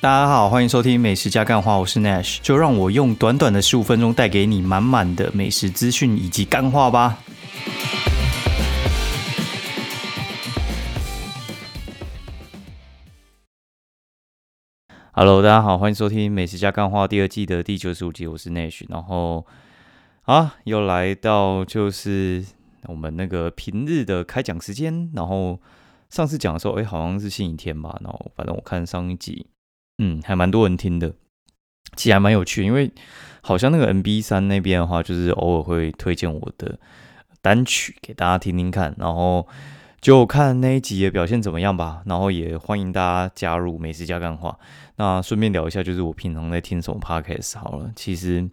大家好，欢迎收听美食加干话，我是 Nash，就让我用短短的十五分钟带给你满满的美食资讯以及干话吧。Hello，大家好，欢迎收听美食加干话第二季的第九十五集，我是 Nash，然后啊，又来到就是我们那个平日的开讲时间，然后上次讲的时候，哎，好像是星期天吧，然后反正我看上一集。嗯，还蛮多人听的，其实还蛮有趣，因为好像那个 NB 三那边的话，就是偶尔会推荐我的单曲给大家听听看，然后就看那一集的表现怎么样吧。然后也欢迎大家加入美食加干话。那顺便聊一下，就是我平常在听什么 Podcast 好了。其实，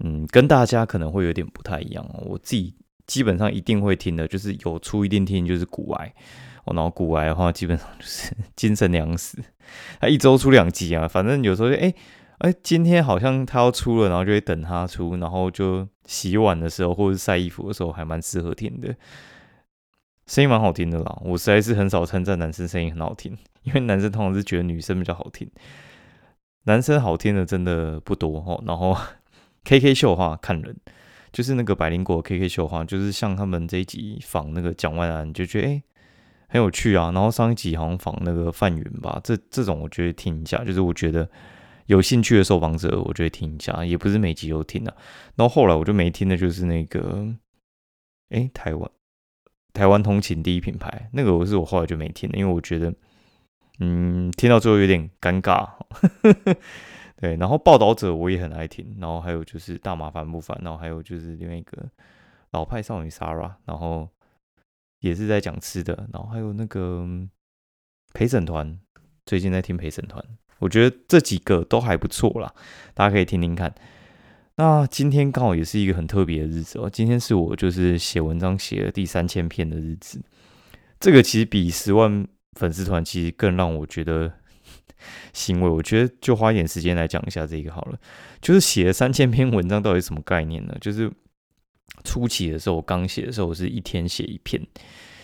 嗯，跟大家可能会有点不太一样哦。我自己基本上一定会听的，就是有出一定听，就是古癌。然后古癌的话，基本上就是 精神粮食。他一周出两集啊，反正有时候就哎哎，今天好像他要出了，然后就会等他出，然后就洗碗的时候或者晒衣服的时候，还蛮适合听的。声音蛮好听的啦，我实在是很少称赞男生声音很好听，因为男生通常是觉得女生比较好听，男生好听的真的不多哦。然后 K K 秀的话看人，就是那个百灵果 K K 秀的话，就是像他们这一集仿那个蒋万安，就觉得哎。很有趣啊，然后上一集好像访那个范云吧，这这种我觉得听一下，就是我觉得有兴趣的受访者，我觉得听一下，也不是每集都听的。然后后来我就没听的，就是那个，哎，台湾台湾通勤第一品牌，那个我是我后来就没听了，因为我觉得，嗯，听到最后有点尴尬。对，然后报道者我也很爱听，然后还有就是大麻烦不烦，然后还有就是另外一个老派少女 Sara，然后。也是在讲吃的，然后还有那个陪审团，最近在听陪审团，我觉得这几个都还不错啦，大家可以听听看。那今天刚好也是一个很特别的日子哦，今天是我就是写文章写了第三千篇的日子，这个其实比十万粉丝团其实更让我觉得 欣慰。我觉得就花一点时间来讲一下这个好了，就是写了三千篇文章到底什么概念呢？就是。初期的时候，我刚写的时候，我是一天写一篇，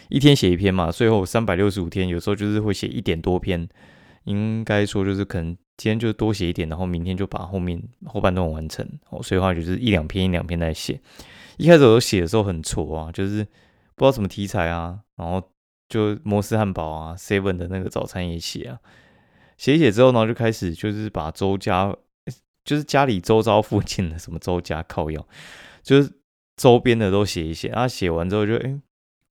一天写一篇嘛。最后三百六十五天，有时候就是会写一点多篇，应该说就是可能今天就多写一点，然后明天就把后面后半段完成。哦，所以话就是一两篇一两篇在写。一开始我写的时候很挫啊，就是不知道什么题材啊，然后就摩斯汉堡啊，seven 的那个早餐也写啊，写一写之后呢，就开始就是把周家，就是家里周遭附近的什么周家靠药，就是。周边的都写一写，啊，写完之后就，哎，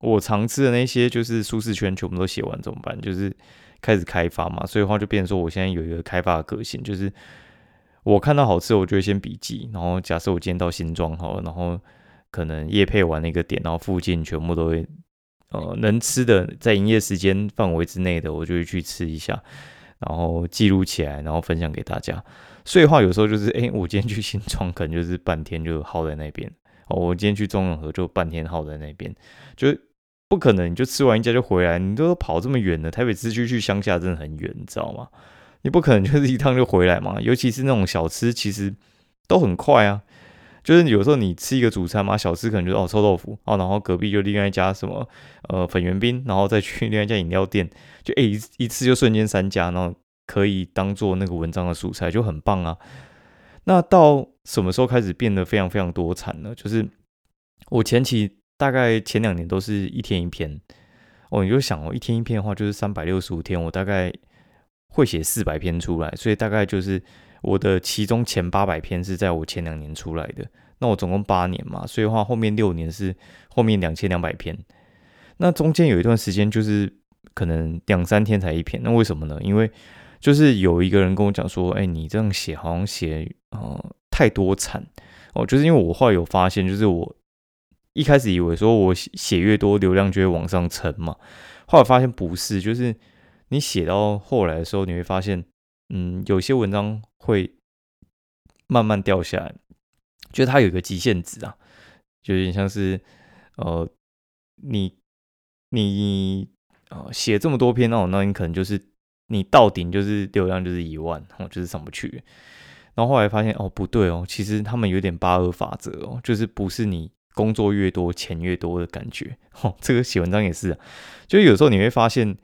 我常吃的那些就是舒适圈全部都写完怎么办？就是开始开发嘛，所以话就变成说，我现在有一个开发的个性，就是我看到好吃，我就会先笔记，然后假设我今天到新庄好了，然后可能夜配完那个点，然后附近全部都会，呃，能吃的在营业时间范围之内的，我就会去吃一下，然后记录起来，然后分享给大家。所以话有时候就是，哎，我今天去新庄，可能就是半天就耗在那边。哦，我今天去中永和就半天耗在那边，就不可能你就吃完一家就回来，你都跑这么远了，台北市区去乡下真的很远，你知道吗？你不可能就是 一趟就回来嘛，尤其是那种小吃，其实都很快啊。就是有时候你吃一个主餐嘛，小吃可能就哦臭豆腐哦，然后隔壁就另外一家什么呃粉圆冰，然后再去 另外一家饮料店，就诶一一次就瞬间三家，然后可以当做那个文章的素材，就很棒啊。那到什么时候开始变得非常非常多产呢？就是我前期大概前两年都是一天一篇哦，你就想哦，一天一篇的话就是三百六十五天，我大概会写四百篇出来，所以大概就是我的其中前八百篇是在我前两年出来的。那我总共八年嘛，所以的话后面六年是后面两千两百篇。那中间有一段时间就是可能两三天才一篇，那为什么呢？因为就是有一个人跟我讲说，哎，你这样写好像写呃太多产哦，就是因为我后来有发现，就是我一开始以为说我写写越多流量就会往上撑嘛，后来发现不是，就是你写到后来的时候，你会发现，嗯，有些文章会慢慢掉下来，就它有一个极限值啊，就有点像是呃，你你呃写这么多篇那种，那你可能就是。你到顶就是流量就是一万，哦，就是上不去。然后后来发现哦不对哦，其实他们有点八二法则哦，就是不是你工作越多钱越多的感觉。哦，这个写文章也是，就有时候你会发现，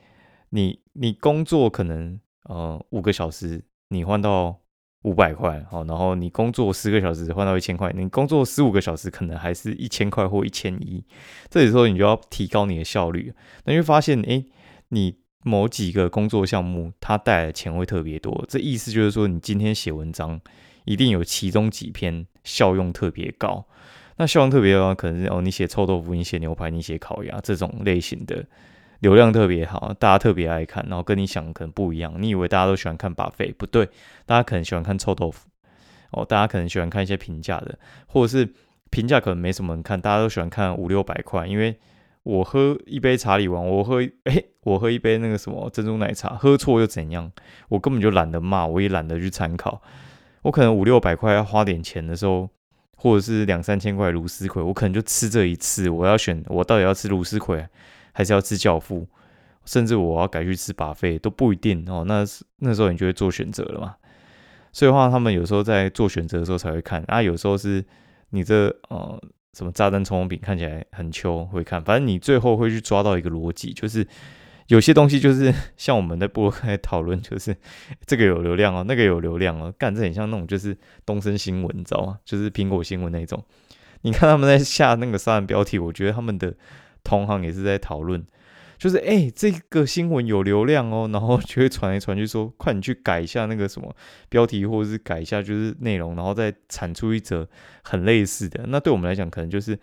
你你工作可能呃五个小时你换到五百块，好，然后你工作十个小时换到一千块，你工作十五个小时可能还是一千块或一千一，这时候你就要提高你的效率，那就发现哎，你某几个工作项目它带来的钱会特别多，这意思就是说你今天写文章一定有其中几篇效用特别高。那效用特别高，可能是哦，你写臭豆腐，你写牛排，你写烤鸭这种类型的，流量特别好，大家特别爱看，然后跟你想的可能不一样。你以为大家都喜欢看把费，不对，大家可能喜欢看臭豆腐哦，大家可能喜欢看一些平价的，或者是评价可能没什么人看，大家都喜欢看五六百块。因为我喝一杯茶里王，我喝哎，我喝一杯那个什么珍珠奶茶，喝错又怎样？我根本就懒得骂，我也懒得去参考。我可能五六百块要花点钱的时候。或者是两三千块卢斯葵，我可能就吃这一次。我要选，我到底要吃卢斯葵，还是要吃教父？甚至我要改去吃巴菲都不一定哦。那那时候你就会做选择了嘛。所以话，他们有时候在做选择的时候才会看啊。有时候是你这呃什么炸弹葱油饼看起来很秋，会看。反正你最后会去抓到一个逻辑，就是。有些东西就是 像我们在播开讨论，就是这个有流量哦，那个有流量哦，干这很像那种就是东森新闻，你知道吗？就是苹果新闻那种。你看他们在下那个杀人标题，我觉得他们的同行也是在讨论，就是哎，这个新闻有流量哦，然后就会传来传去说，快你去改一下那个什么标题，或者是改一下就是内容，然后再产出一则很类似的。那对我们来讲，可能就是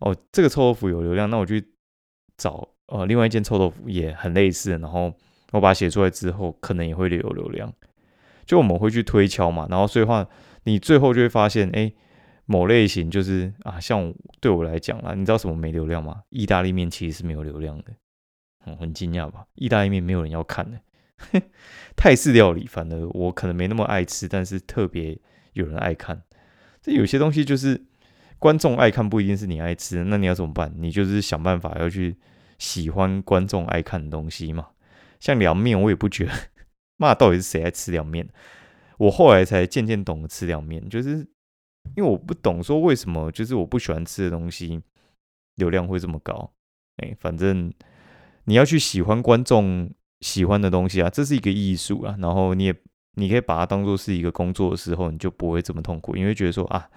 哦，这个臭豆腐有流量，那我去找。呃，另外一件臭豆腐也很类似，然后我把它写出来之后，可能也会有流量。就我们会去推敲嘛，然后所以话，你最后就会发现，哎，某类型就是啊，像对我来讲啦，你知道什么没流量吗？意大利面其实是没有流量的，嗯，很惊讶吧？意大利面没有人要看的，泰式料理反而我可能没那么爱吃，但是特别有人爱看。这有些东西就是观众爱看，不一定是你爱吃，那你要怎么办？你就是想办法要去。喜欢观众爱看的东西嘛，像凉面，我也不觉得。妈，到底是谁爱吃凉面？我后来才渐渐懂得吃凉面，就是因为我不懂说为什么，就是我不喜欢吃的东西流量会这么高。哎，反正你要去喜欢观众喜欢的东西啊，这是一个艺术啊。然后你也你可以把它当做是一个工作的时候，你就不会这么痛苦，因为觉得说啊，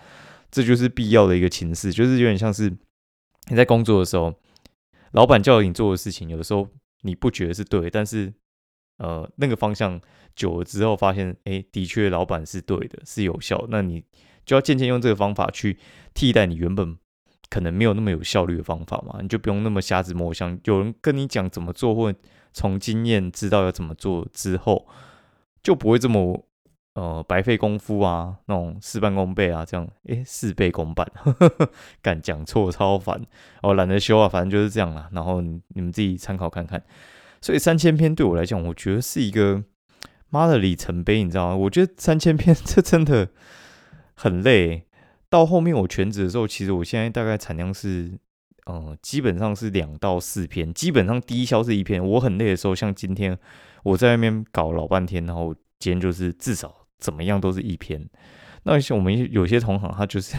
这就是必要的一个情势，就是有点像是你在工作的时候。老板叫你做的事情，有的时候你不觉得是对，但是呃，那个方向久了之后，发现哎，的确老板是对的，是有效。那你就要渐渐用这个方法去替代你原本可能没有那么有效率的方法嘛，你就不用那么瞎子摸象。有人跟你讲怎么做，或从经验知道要怎么做之后，就不会这么。呃，白费功夫啊，那种事半功倍啊，这样，诶，事倍功半，敢讲错超烦，哦，懒得修啊，反正就是这样啦。然后你们自己参考看看。所以三千篇对我来讲，我觉得是一个妈的里程碑，你知道吗？我觉得三千篇 这真的很累。到后面我全职的时候，其实我现在大概产量是，嗯，基本上是两到四篇，基本上第一销是一篇。我很累的时候，像今天我在外面搞老半天，然后今天就是至少。怎么样都是一篇，那像我们有些同行，他就是，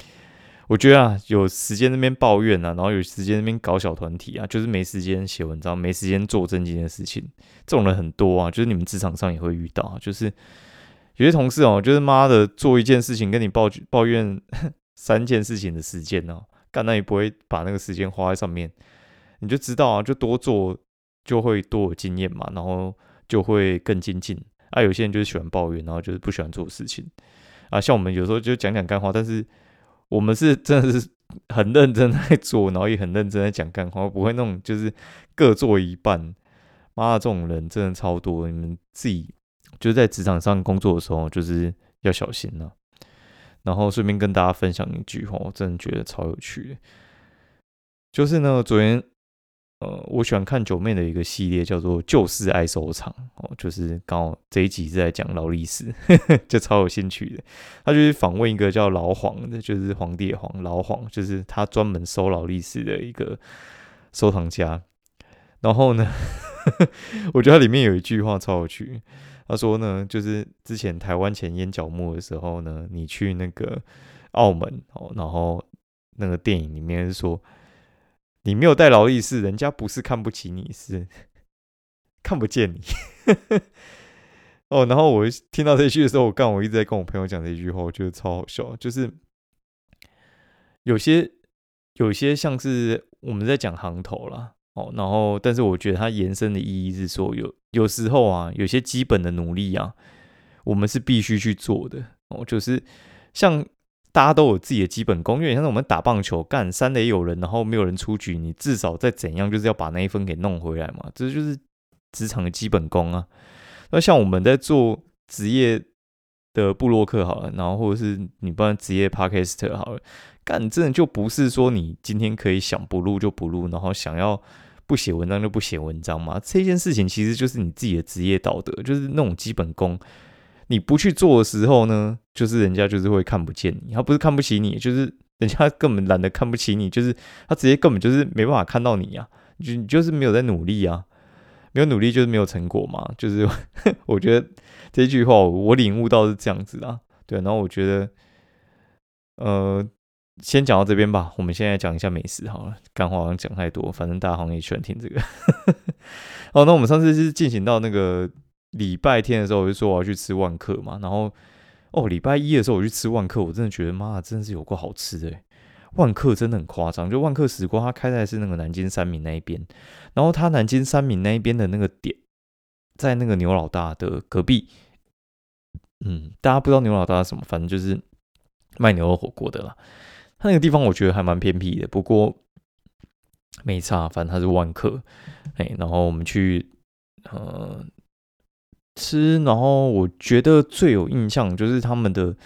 我觉得啊，有时间那边抱怨啊，然后有时间那边搞小团体啊，就是没时间写文章，没时间做正经的事情，这种人很多啊，就是你们职场上也会遇到，就是有些同事哦，就是妈的做一件事情跟你抱抱怨 三件事情的时间哦，干那也不会把那个时间花在上面，你就知道啊，就多做就会多有经验嘛，然后就会更精进。啊，有些人就是喜欢抱怨，然后就是不喜欢做事情。啊，像我们有时候就讲讲干话，但是我们是真的是很认真在做，然后也很认真在讲干话，不会那种就是各做一半。妈的，这种人真的超多，你们自己就在职场上工作的时候，就是要小心了。然后顺便跟大家分享一句话，我真的觉得超有趣的，就是呢，昨天。呃，我喜欢看九妹的一个系列，叫做《旧事爱收藏》哦，就是刚好这一集是在讲劳力士，就超有兴趣的。他就是访问一个叫老黄的，就是皇帝的皇老黄，就是他专门收劳力士的一个收藏家。然后呢，我觉得里面有一句话超有趣，他说呢，就是之前台湾前烟角木的时候呢，你去那个澳门哦，然后那个电影里面说。你没有带劳力士，人家不是看不起你，是看不见你。哦，然后我听到这句的时候，我刚我一直在跟我朋友讲这句话，我觉得超好笑，就是有些有些像是我们在讲行头啦，哦，然后但是我觉得它延伸的意义是说，有有时候啊，有些基本的努力啊，我们是必须去做的哦，就是像。大家都有自己的基本功，因为像是我们打棒球，干三垒有人，然后没有人出局，你至少再怎样，就是要把那一分给弄回来嘛，这就是职场的基本功啊。那像我们在做职业的布洛克好了，然后或者是你不然职业 podcast 好了，干真的就不是说你今天可以想不录就不录，然后想要不写文章就不写文章嘛。这件事情其实就是你自己的职业道德，就是那种基本功。你不去做的时候呢，就是人家就是会看不见你，他不是看不起你，就是人家根本懒得看不起你，就是他直接根本就是没办法看到你呀，就你就是没有在努力啊，没有努力就是没有成果嘛，就是 我觉得这句话我领悟到是这样子啊，对，然后我觉得，呃，先讲到这边吧，我们现在讲一下美食好了，干话好像讲太多，反正大家好像也喜欢听这个，哦，那我们上次是进行到那个。礼拜天的时候，我就说我要去吃万客嘛，然后哦，礼拜一的时候我去吃万客，我真的觉得妈，真的是有够好吃的。万客真的很夸张，就万客时光，它开在是那个南京三明那一边，然后它南京三明那一边的那个点，在那个牛老大的隔壁。嗯，大家不知道牛老大什么，反正就是卖牛肉火锅的啦。他那个地方我觉得还蛮偏僻的，不过没差，反正他是万客。哎，然后我们去，呃。吃，然后我觉得最有印象就是他们的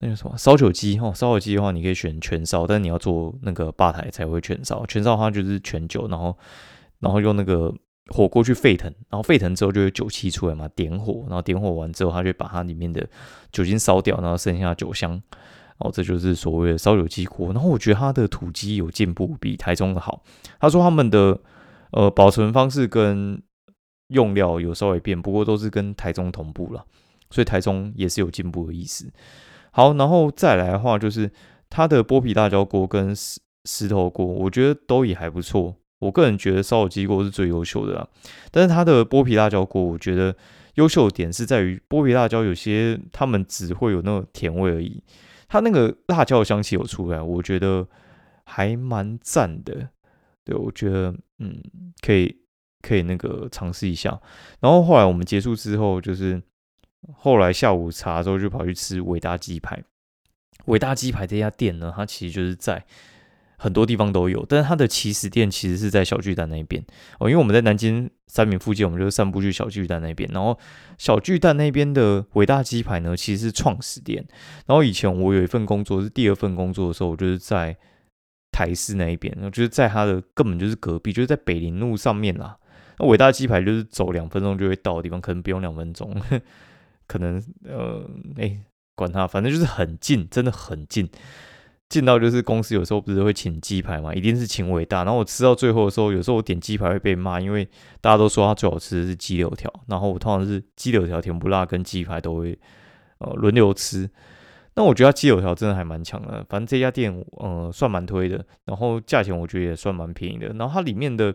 那个什么烧酒鸡哈，烧酒鸡的话你可以选全烧，但你要做那个吧台才会全烧。全烧的话就是全酒，然后然后用那个火锅去沸腾，然后沸腾之后就有酒气出来嘛，点火，然后点火完之后，他就把它里面的酒精烧掉，然后剩下酒香，哦，这就是所谓的烧酒鸡锅。然后我觉得它的土鸡有进步，比台中的好。他说他们的呃保存方式跟用料有稍微变，不过都是跟台中同步了，所以台中也是有进步的意思。好，然后再来的话，就是它的剥皮辣椒锅跟石石头锅，我觉得都也还不错。我个人觉得烧酒鸡锅是最优秀的啦，但是它的剥皮辣椒锅，我觉得优秀的点是在于剥皮辣椒有些他们只会有那种甜味而已，它那个辣椒的香气有出来，我觉得还蛮赞的。对，我觉得嗯可以。可以那个尝试一下，然后后来我们结束之后，就是后来下午茶之后就跑去吃伟大鸡排。伟大鸡排这家店呢，它其实就是在很多地方都有，但是它的起始店其实是在小巨蛋那边哦。因为我们在南京三明附近，我们就散步去小巨蛋那边。然后小巨蛋那边的伟大鸡排呢，其实是创始店。然后以前我有一份工作是第二份工作的时候，我就是在台式那一边，然后就是在它的根本就是隔壁，就是在北林路上面啦。那伟大鸡排就是走两分钟就会到的地方，可能不用两分钟，可能呃，哎，管他，反正就是很近，真的很近，近到就是公司有时候不是会请鸡排嘛，一定是请伟大。然后我吃到最后的时候，有时候我点鸡排会被骂，因为大家都说它最好吃的是鸡柳条，然后我通常是鸡柳条甜不辣跟鸡排都会呃轮流吃。那我觉得鸡柳条真的还蛮强的，反正这家店呃算蛮推的，然后价钱我觉得也算蛮便宜的，然后它里面的。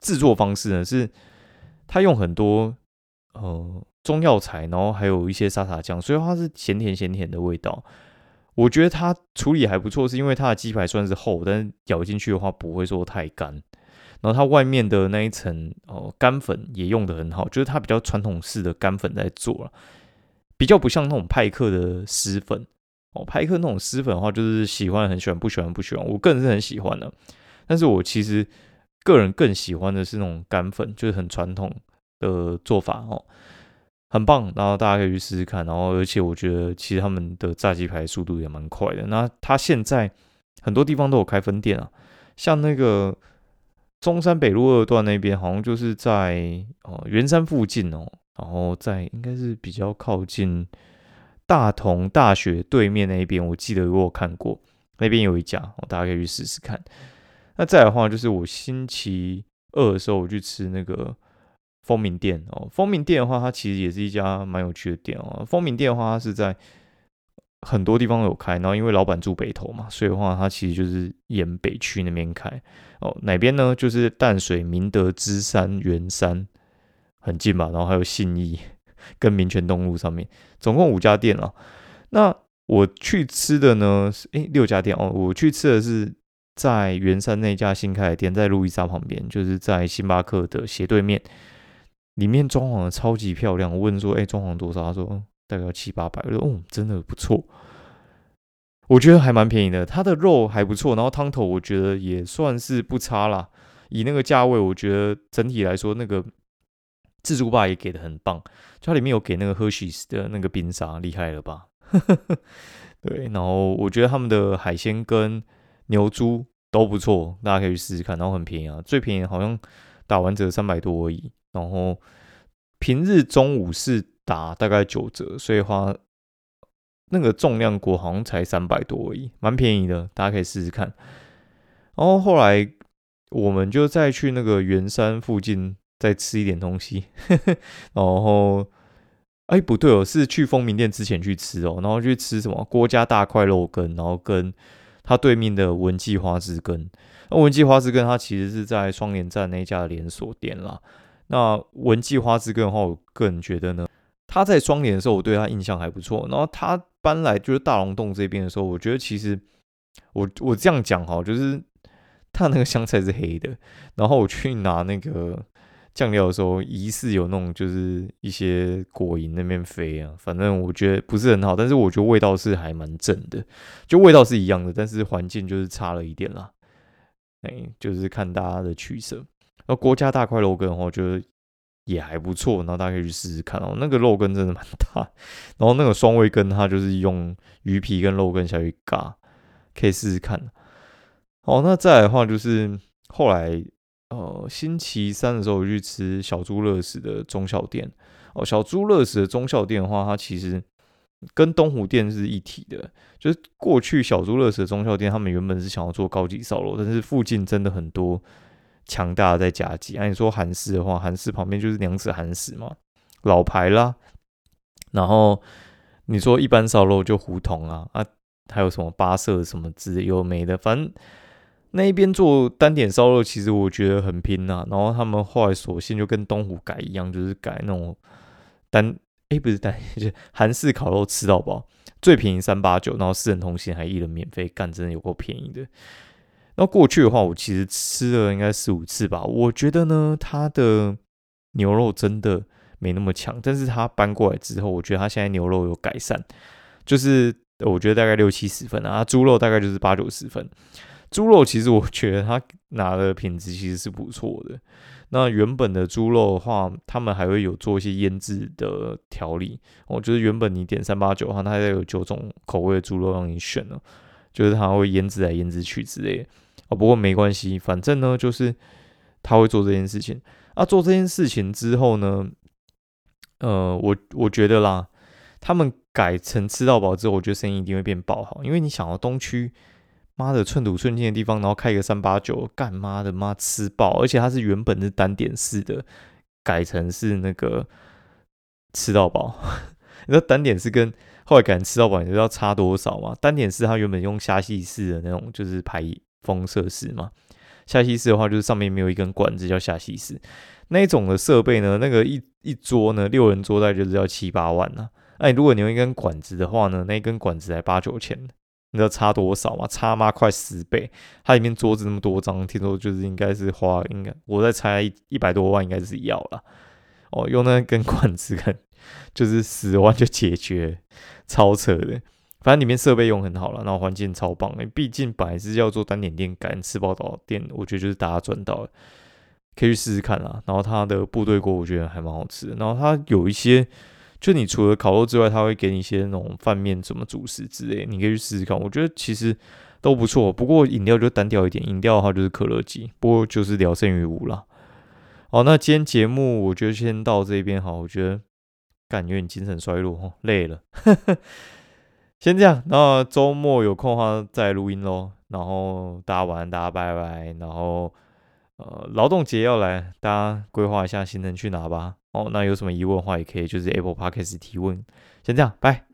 制作方式呢，是它用很多呃中药材，然后还有一些沙茶酱，所以它是咸甜咸甜的味道。我觉得它处理还不错，是因为它的鸡排算是厚，但是咬进去的话不会说太干。然后它外面的那一层哦干粉也用的很好，就是它比较传统式的干粉在做了，比较不像那种派克的湿粉哦。派克那种湿粉的话，就是喜欢很喜欢，不喜欢不喜欢。我个人是很喜欢的，但是我其实。个人更喜欢的是那种干粉，就是很传统的做法哦，很棒。然后大家可以去试试看。然后，而且我觉得其实他们的炸鸡排速度也蛮快的。那他现在很多地方都有开分店啊，像那个中山北路二段那边，好像就是在哦圆山附近哦，然后在应该是比较靠近大同大学对面那一边，我记得我有看过那边有一家，哦大家可以去试试看。那再的话，就是我星期二的时候，我去吃那个风鸣店哦。风鸣店的话，它其实也是一家蛮有趣的店哦。风鸣店的话，它是在很多地方有开，然后因为老板住北投嘛，所以的话，它其实就是沿北区那边开哦。哪边呢？就是淡水、明德、芝山、圆山，很近嘛。然后还有信义，跟民权东路上面，总共五家店了。那我去吃的呢是诶六家店哦，我去吃的是在圆山那家新开的店，在路易莎旁边，就是在星巴克的斜对面。里面装潢的超级漂亮，我问说：“哎，装潢多少？”他说：“大概要七八百。”我说：“哦，真的不错。”我觉得还蛮便宜的，它的肉还不错，然后汤头我觉得也算是不差啦。以那个价位，我觉得整体来说，那个自助吧也给的很棒，它里面有给那个 Hershey's 的那个冰沙，厉害了吧？对，然后我觉得他们的海鲜跟牛猪都不错，大家可以去试试看，然后很便宜啊，最便宜好像打完折三百多而已。然后平日中午是打大概九折，所以话那个重量锅好像才三百多而已，蛮便宜的，大家可以试试看。然后后来我们就再去那个圆山附近再吃一点东西，然后哎不对哦，是去风明店之前去吃哦，然后去吃什么郭家大块肉羹，然后跟他对面的文记花枝羹。那文记花枝羹它其实是在双连站那家连锁店啦。那文记花枝羹的话，我个人觉得呢，他在双联的时候，我对他印象还不错。然后他搬来就是大龙洞这边的时候，我觉得其实我我这样讲哈，就是他那个香菜是黑的，然后我去拿那个酱料的时候，疑似有那种就是一些果蝇那边飞啊，反正我觉得不是很好，但是我觉得味道是还蛮正的，就味道是一样的，但是环境就是差了一点啦。哎，就是看大家的取舍。那郭家大块肉羹的话，我觉得也还不错，然后大家可以去试试看哦。那个肉羹真的蛮大，然后那个双味羹它就是用鱼皮跟肉羹下去嘎，可以试试看。好，那再来的话就是后来呃星期三的时候我去吃小猪乐食的中小店哦。小猪乐食的中小店的话，它其实跟东湖店是一体的，就是过去小猪乐食的中小店，他们原本是想要做高级烧肉，但是附近真的很多。强大的在夹击，按你说韩式的话，韩式旁边就是娘子韩式嘛，老牌啦。然后你说一般烧肉就胡同啊啊，还有什么八色什么之有没的，反正那一边做单点烧肉，其实我觉得很拼呐。然后他们后来索性就跟东湖改一样，就是改那种单哎不是单，就是韩式烤肉吃到饱，最便宜三八九，然后四人同行还一人免费，干真的有够便宜的。那过去的话，我其实吃了应该四五次吧。我觉得呢，它的牛肉真的没那么强，但是它搬过来之后，我觉得它现在牛肉有改善，就是我觉得大概六七十分啊，猪肉大概就是八九十分。猪肉其实我觉得它拿的品质其实是不错的。那原本的猪肉的话，他们还会有做一些腌制的调理。我觉得原本你点三八九的话，它还有九种口味的猪肉让你选呢，就是它会腌制来腌制去之类。不过没关系，反正呢，就是他会做这件事情。啊，做这件事情之后呢，呃，我我觉得啦，他们改成吃到饱之后，我觉得生意一定会变爆好。因为你想要东区，妈的寸土寸金的地方，然后开一个三八九，干妈的妈吃爆，而且它是原本是单点式的，改成是那个吃到饱。你知道单点是跟后来改成吃到饱，你知道差多少吗？单点式它原本用虾系式的那种，就是排。封设式嘛，下西式的话就是上面没有一根管子叫下西式，那一种的设备呢，那个一一桌呢，六人桌大概就是要七八万呐。那你如果你用一根管子的话呢，那一根管子才八九千，你知道差多少吗？差妈快十倍。它里面桌子那么多张，听说就是应该是花，应该我在猜一百多万应该是要了。哦，用那根管子看，就是十万就解决，超扯的。反正里面设备用很好了，然后环境超棒。因为毕竟本来是要做单点店，改吃报道店，我觉得就是大家赚到了，可以去试试看啦。然后它的部队锅我觉得还蛮好吃的。然后它有一些，就你除了烤肉之外，它会给你一些那种饭面、什么主食之类，你可以去试试看。我觉得其实都不错。不过饮料就单调一点，饮料的话就是可乐鸡，不过就是聊胜于无啦。好，那今天节目我觉得先到这边好。我觉得感觉你精神衰弱，累了。先这样，那周末有空的话再录音喽。然后大家晚安，大家拜拜。然后呃，劳动节要来，大家规划一下行程去哪吧。哦，那有什么疑问的话，也可以就是 Apple Podcast 提问。先这样，拜。